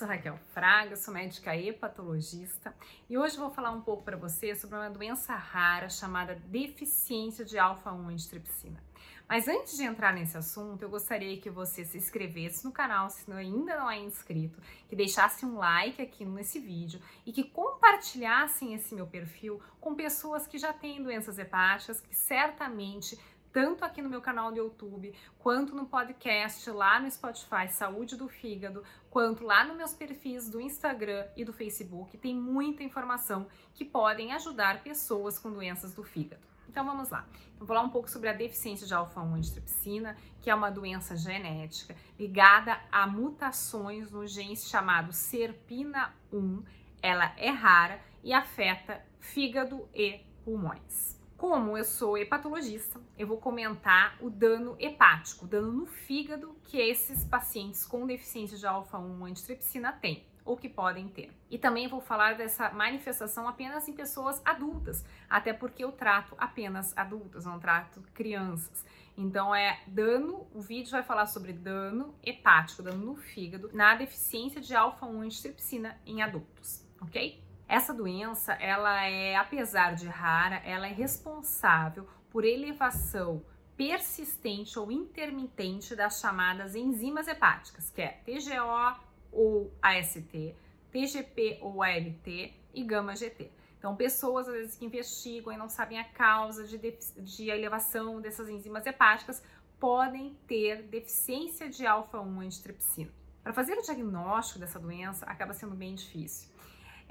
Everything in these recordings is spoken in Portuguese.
sou Raquel Fraga, sou médica hepatologista e hoje vou falar um pouco para você sobre uma doença rara chamada deficiência de alfa-1 antitripsina. Mas antes de entrar nesse assunto, eu gostaria que você se inscrevesse no canal se ainda não é inscrito, que deixasse um like aqui nesse vídeo e que compartilhassem esse meu perfil com pessoas que já têm doenças hepáticas, que certamente tanto aqui no meu canal do YouTube, quanto no podcast lá no Spotify Saúde do Fígado, quanto lá nos meus perfis do Instagram e do Facebook, tem muita informação que podem ajudar pessoas com doenças do fígado. Então vamos lá. Vou falar um pouco sobre a deficiência de alfa-1 antitripsina, que é uma doença genética ligada a mutações no gene chamado SERPINA1. Ela é rara e afeta fígado e pulmões. Como eu sou hepatologista, eu vou comentar o dano hepático, o dano no fígado que esses pacientes com deficiência de alfa-1 antitripsina têm ou que podem ter. E também vou falar dessa manifestação apenas em pessoas adultas, até porque eu trato apenas adultos, não trato crianças. Então é dano, o vídeo vai falar sobre dano hepático, dano no fígado, na deficiência de alfa-1 antitripsina em adultos, ok? Essa doença, ela é, apesar de rara, ela é responsável por elevação persistente ou intermitente das chamadas enzimas hepáticas, que é TGO ou AST, TGP ou ALT e gama GT. Então, pessoas às vezes que investigam e não sabem a causa de, de elevação dessas enzimas hepáticas podem ter deficiência de alfa-1 antitripsina. Para fazer o diagnóstico dessa doença acaba sendo bem difícil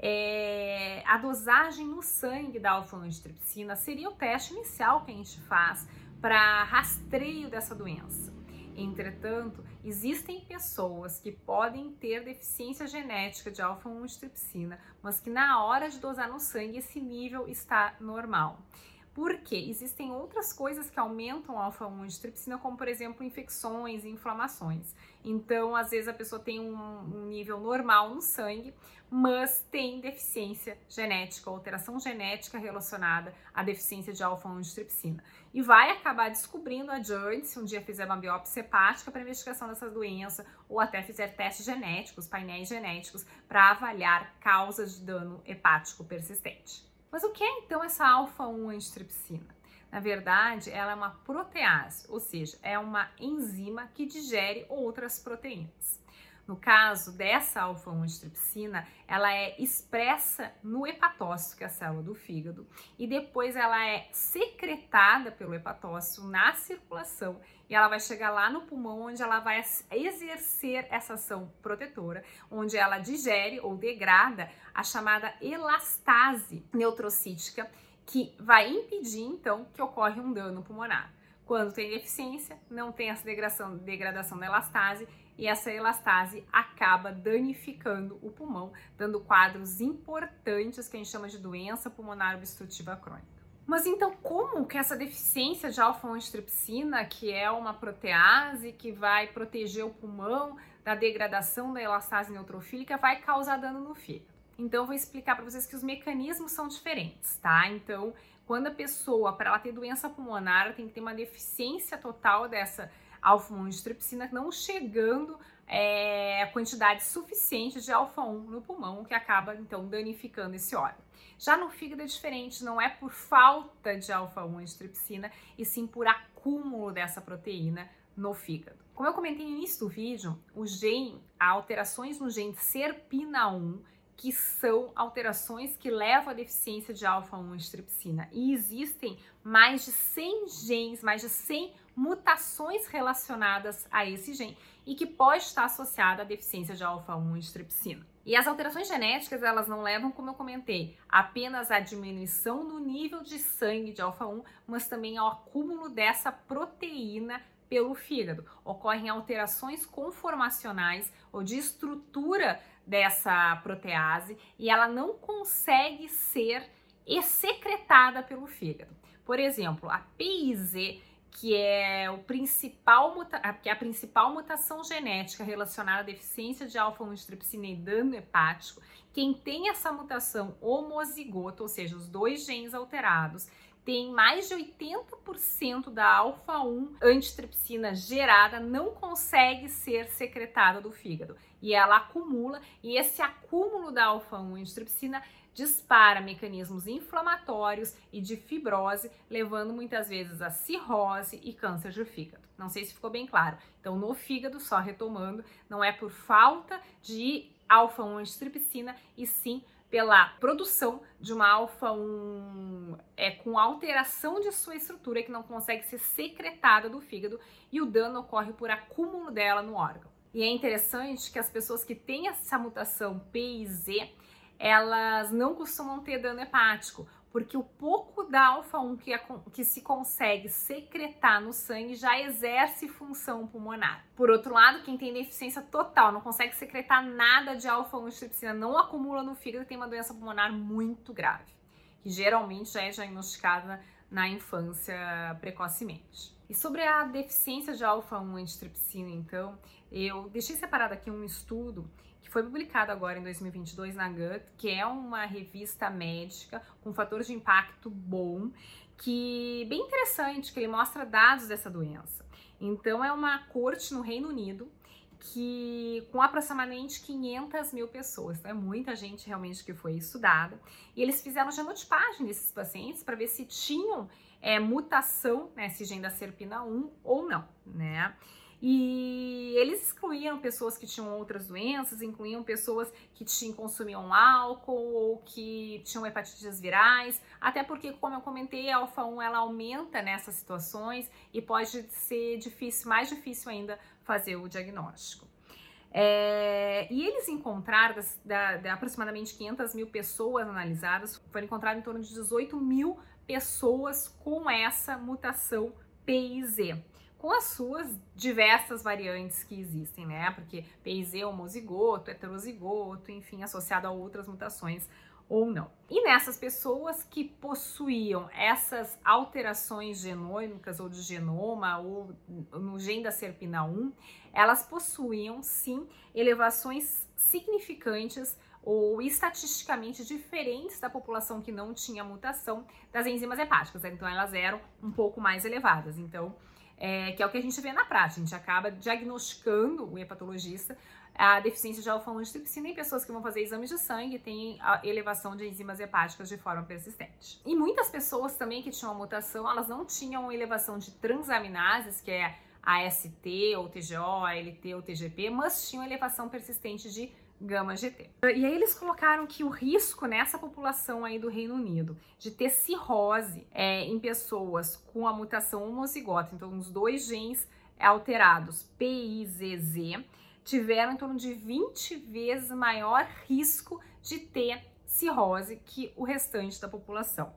é, a dosagem no sangue da alfa-antitripsina seria o teste inicial que a gente faz para rastreio dessa doença. Entretanto, existem pessoas que podem ter deficiência genética de alfa-1-antitripsina, mas que na hora de dosar no sangue esse nível está normal. Porque existem outras coisas que aumentam a alfa-1 antitripsina, como por exemplo infecções e inflamações. Então, às vezes a pessoa tem um, um nível normal no sangue, mas tem deficiência genética, alteração genética relacionada à deficiência de alfa-1 antitripsina. E vai acabar descobrindo adiante, se um dia fizer uma biópsia hepática para investigação dessa doença, ou até fizer testes genéticos, painéis genéticos, para avaliar causas de dano hepático persistente. Mas o que é então essa alfa-1 antitripsina? Na verdade, ela é uma protease, ou seja, é uma enzima que digere outras proteínas. No caso dessa alfa-1 antitripsina, ela é expressa no hepatócito, que é a célula do fígado, e depois ela é secretada pelo hepatócito na circulação e ela vai chegar lá no pulmão, onde ela vai exercer essa ação protetora, onde ela digere ou degrada a chamada elastase neutrocítica, que vai impedir então que ocorra um dano pulmonar. Quando tem deficiência, não tem essa degradação, degradação da elastase e essa elastase acaba danificando o pulmão, dando quadros importantes que a gente chama de doença pulmonar obstrutiva crônica. Mas então, como que essa deficiência de alfa-antitripsina, que é uma protease que vai proteger o pulmão da degradação da elastase neutrofílica, vai causar dano no fígado? Então, vou explicar para vocês que os mecanismos são diferentes, tá? Então, quando a pessoa, para ela ter doença pulmonar, ela tem que ter uma deficiência total dessa alfa-1 não chegando é, a quantidade suficiente de alfa-1 no pulmão, que acaba então danificando esse órgão. Já no fígado é diferente, não é por falta de alfa-1 antitripsina, e sim por acúmulo dessa proteína no fígado. Como eu comentei no início do vídeo, o gene, alterações no gene SERPINA1 que são alterações que levam à deficiência de alfa-1 antitripsina. E existem mais de 100 genes, mais de 100 mutações relacionadas a esse gene e que pode estar associada à deficiência de alfa-1 antitripsina. E as alterações genéticas, elas não levam, como eu comentei, apenas à diminuição do nível de sangue de alfa-1, mas também ao acúmulo dessa proteína pelo fígado. Ocorrem alterações conformacionais ou de estrutura dessa protease e ela não consegue ser excretada pelo fígado. Por exemplo, a PIZ, que é o principal que é a principal mutação genética relacionada à deficiência de alfa-1-antitripsina e dano hepático, quem tem essa mutação homozigoto, ou seja, os dois genes alterados, tem mais de 80% da alfa-1 antitripsina gerada não consegue ser secretada do fígado e ela acumula e esse acúmulo da alfa-1 antitripsina dispara mecanismos inflamatórios e de fibrose, levando muitas vezes a cirrose e câncer de fígado. Não sei se ficou bem claro. Então, no fígado, só retomando, não é por falta de alfa-1 antitripsina e sim pela produção de uma alfa-1 é, com alteração de sua estrutura que não consegue ser secretada do fígado e o dano ocorre por acúmulo dela no órgão. E é interessante que as pessoas que têm essa mutação P e Z, elas não costumam ter dano hepático, porque o pouco da alfa-1 que, que se consegue secretar no sangue já exerce função pulmonar. Por outro lado, quem tem deficiência total, não consegue secretar nada de alfa-1 estrepsina, não acumula no fígado, tem uma doença pulmonar muito grave, que geralmente já é diagnosticada na infância precocemente. E sobre a deficiência de alfa-1 antitripsina, então, eu deixei separado aqui um estudo que foi publicado agora em 2022 na Gut, que é uma revista médica com fator de impacto bom, que bem interessante, que ele mostra dados dessa doença. Então é uma corte no Reino Unido que com aproximadamente 500 mil pessoas, então é muita gente realmente que foi estudada, e eles fizeram genotipagem desses pacientes para ver se tinham é, mutação, né, gene da serpina 1 ou não, né? E eles excluíam pessoas que tinham outras doenças, incluíam pessoas que tinham, consumiam álcool ou que tinham hepatites virais, até porque, como eu comentei, a alfa-1 ela aumenta nessas situações e pode ser difícil, mais difícil ainda, fazer o diagnóstico. É, e eles encontraram, das, da, aproximadamente 500 mil pessoas analisadas, foram encontrados em torno de 18 mil pessoas com essa mutação PIZ com as suas diversas variantes que existem, né? Porque PIZ é homozigoto, heterozigoto, enfim, associado a outras mutações ou não. E nessas pessoas que possuíam essas alterações genômicas ou de genoma ou no gene da serpina 1, elas possuíam sim elevações significantes ou estatisticamente diferentes da população que não tinha mutação das enzimas hepáticas. Então elas eram um pouco mais elevadas. Então é, que é o que a gente vê na prática. A gente acaba diagnosticando o hepatologista a deficiência de alfa-1 antitripsina em pessoas que vão fazer exames de sangue têm a elevação de enzimas hepáticas de forma persistente. E muitas pessoas também que tinham a mutação, elas não tinham elevação de transaminases, que é AST ou TGO, ALT ou TGP, mas tinham elevação persistente de gama GT. E aí eles colocaram que o risco nessa população aí do Reino Unido de ter cirrose é, em pessoas com a mutação homozigota, então os dois genes alterados PIZZ, tiveram em torno de 20 vezes maior risco de ter cirrose que o restante da população.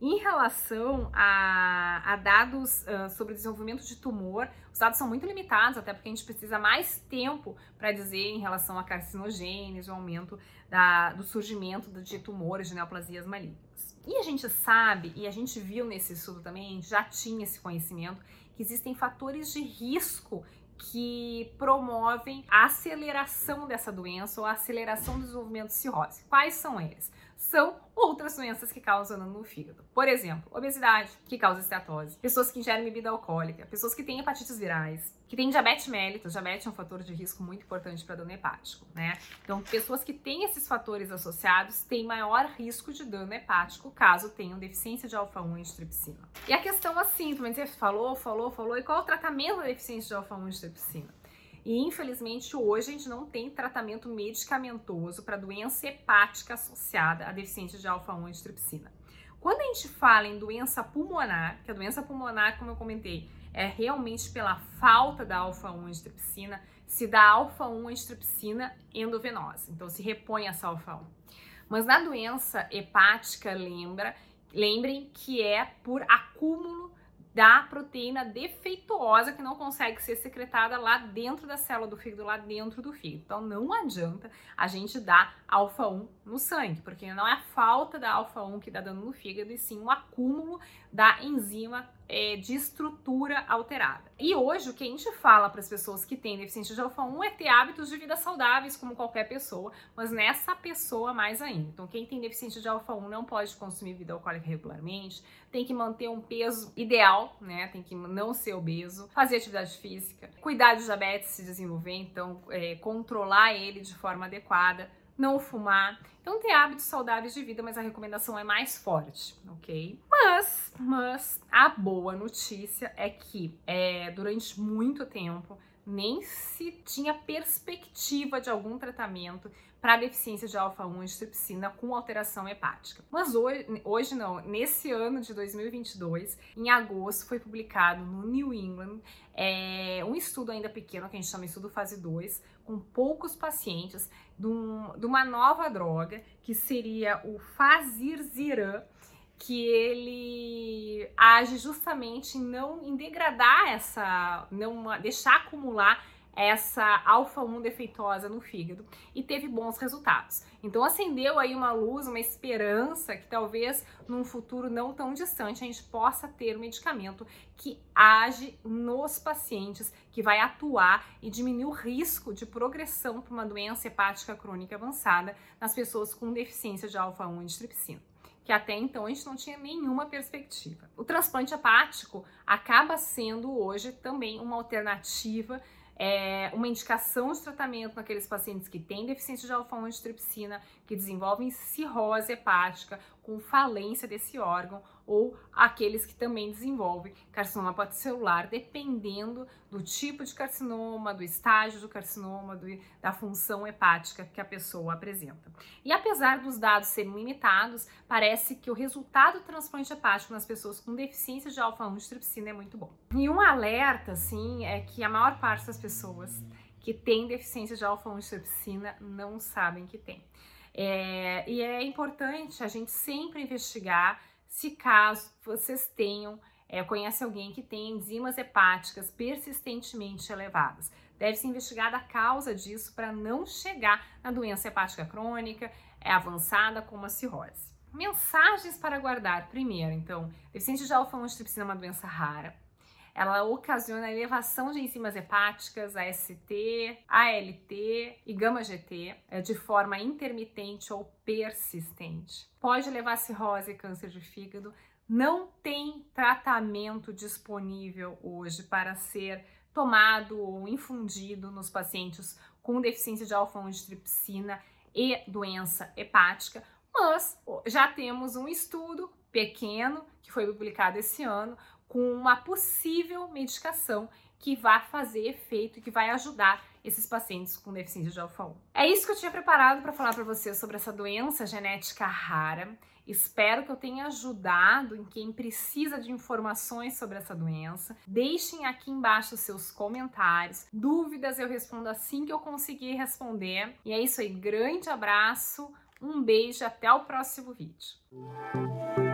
Em relação a, a dados uh, sobre desenvolvimento de tumor, os dados são muito limitados, até porque a gente precisa mais tempo para dizer em relação a carcinogênios, o aumento da, do surgimento de tumores, de neoplasias malignas. E a gente sabe, e a gente viu nesse estudo também, já tinha esse conhecimento, que existem fatores de risco que promovem a aceleração dessa doença ou a aceleração do desenvolvimento de cirrose. Quais são eles? São outras doenças que causam no fígado. Por exemplo, obesidade, que causa esteatose, pessoas que ingerem bebida alcoólica, pessoas que têm hepatites virais, que têm diabetes mellitus, diabetes é um fator de risco muito importante para dano hepático, né? Então, pessoas que têm esses fatores associados têm maior risco de dano hepático caso tenham deficiência de alfa-1 antitripsina. E a questão assim, também você falou, falou, falou, e qual é o tratamento da deficiência de alfa-1 antitripsina? E infelizmente hoje a gente não tem tratamento medicamentoso para doença hepática associada à deficiência de alfa-1 antitripsina. Quando a gente fala em doença pulmonar, que a doença pulmonar, como eu comentei, é realmente pela falta da alfa-1 antitripsina, se dá alfa-1 antitripsina endovenosa. Então se repõe essa alfa-1. Mas na doença hepática, lembra, lembrem que é por acúmulo da proteína defeituosa que não consegue ser secretada lá dentro da célula do fígado, lá dentro do fígado. Então não adianta a gente dar alfa 1 no sangue, porque não é a falta da alfa 1 que dá dano no fígado, e sim o acúmulo da enzima é, de estrutura alterada. E hoje o que a gente fala para as pessoas que têm deficiência de alfa 1 é ter hábitos de vida saudáveis como qualquer pessoa, mas nessa pessoa mais ainda. Então quem tem deficiência de alfa 1 não pode consumir bebida alcoólica regularmente, tem que manter um peso ideal, né? Tem que não ser obeso, fazer atividade física, cuidar de diabetes se desenvolver, então é, controlar ele de forma adequada não fumar. Então ter hábitos saudáveis de vida, mas a recomendação é mais forte, ok? Mas, mas a boa notícia é que é, durante muito tempo nem se tinha perspectiva de algum tratamento para deficiência de alfa-1 antitripsina com alteração hepática. Mas hoje, hoje não, nesse ano de 2022, em agosto, foi publicado no New England é, um estudo ainda pequeno, que a gente chama de estudo fase 2, com poucos pacientes, de, um, de uma nova droga, que seria o Fazirziran, que ele age justamente em não em degradar essa, não deixar acumular essa alfa-1 defeituosa no fígado e teve bons resultados. Então acendeu aí uma luz, uma esperança que talvez num futuro não tão distante a gente possa ter um medicamento que age nos pacientes, que vai atuar e diminuir o risco de progressão para uma doença hepática crônica avançada nas pessoas com deficiência de alfa-1 antitripsina que até então a gente não tinha nenhuma perspectiva. O transplante hepático acaba sendo hoje também uma alternativa é, uma indicação de tratamento naqueles pacientes que têm deficiência de alfa-1 antitripsina, que desenvolvem cirrose hepática com falência desse órgão ou aqueles que também desenvolvem carcinoma celular, dependendo do tipo de carcinoma, do estágio do carcinoma, do, da função hepática que a pessoa apresenta. E apesar dos dados serem limitados, parece que o resultado do transplante hepático nas pessoas com deficiência de alfa-1 antitripsina é muito bom. E um alerta, assim, é que a maior parte das pessoas que têm deficiência de alfa-1 antitripsina não sabem que tem. É, e é importante a gente sempre investigar se caso vocês tenham, é, conhece alguém que tem enzimas hepáticas persistentemente elevadas. Deve ser investigada a causa disso para não chegar na doença hepática crônica é, avançada como a cirrose. Mensagens para guardar. Primeiro, então, deficiência de alfa-1 é uma doença rara ela ocasiona elevação de enzimas hepáticas, AST, ALT e gama-GT é, de forma intermitente ou persistente. Pode levar a cirrose e câncer de fígado. Não tem tratamento disponível hoje para ser tomado ou infundido nos pacientes com deficiência de alfa-1 e doença hepática, mas já temos um estudo pequeno que foi publicado esse ano com uma possível medicação que vai fazer efeito e que vai ajudar esses pacientes com deficiência de alfa-1. É isso que eu tinha preparado para falar para vocês sobre essa doença genética rara. Espero que eu tenha ajudado em quem precisa de informações sobre essa doença. Deixem aqui embaixo seus comentários. Dúvidas eu respondo assim que eu conseguir responder. E é isso aí, grande abraço, um beijo, até o próximo vídeo.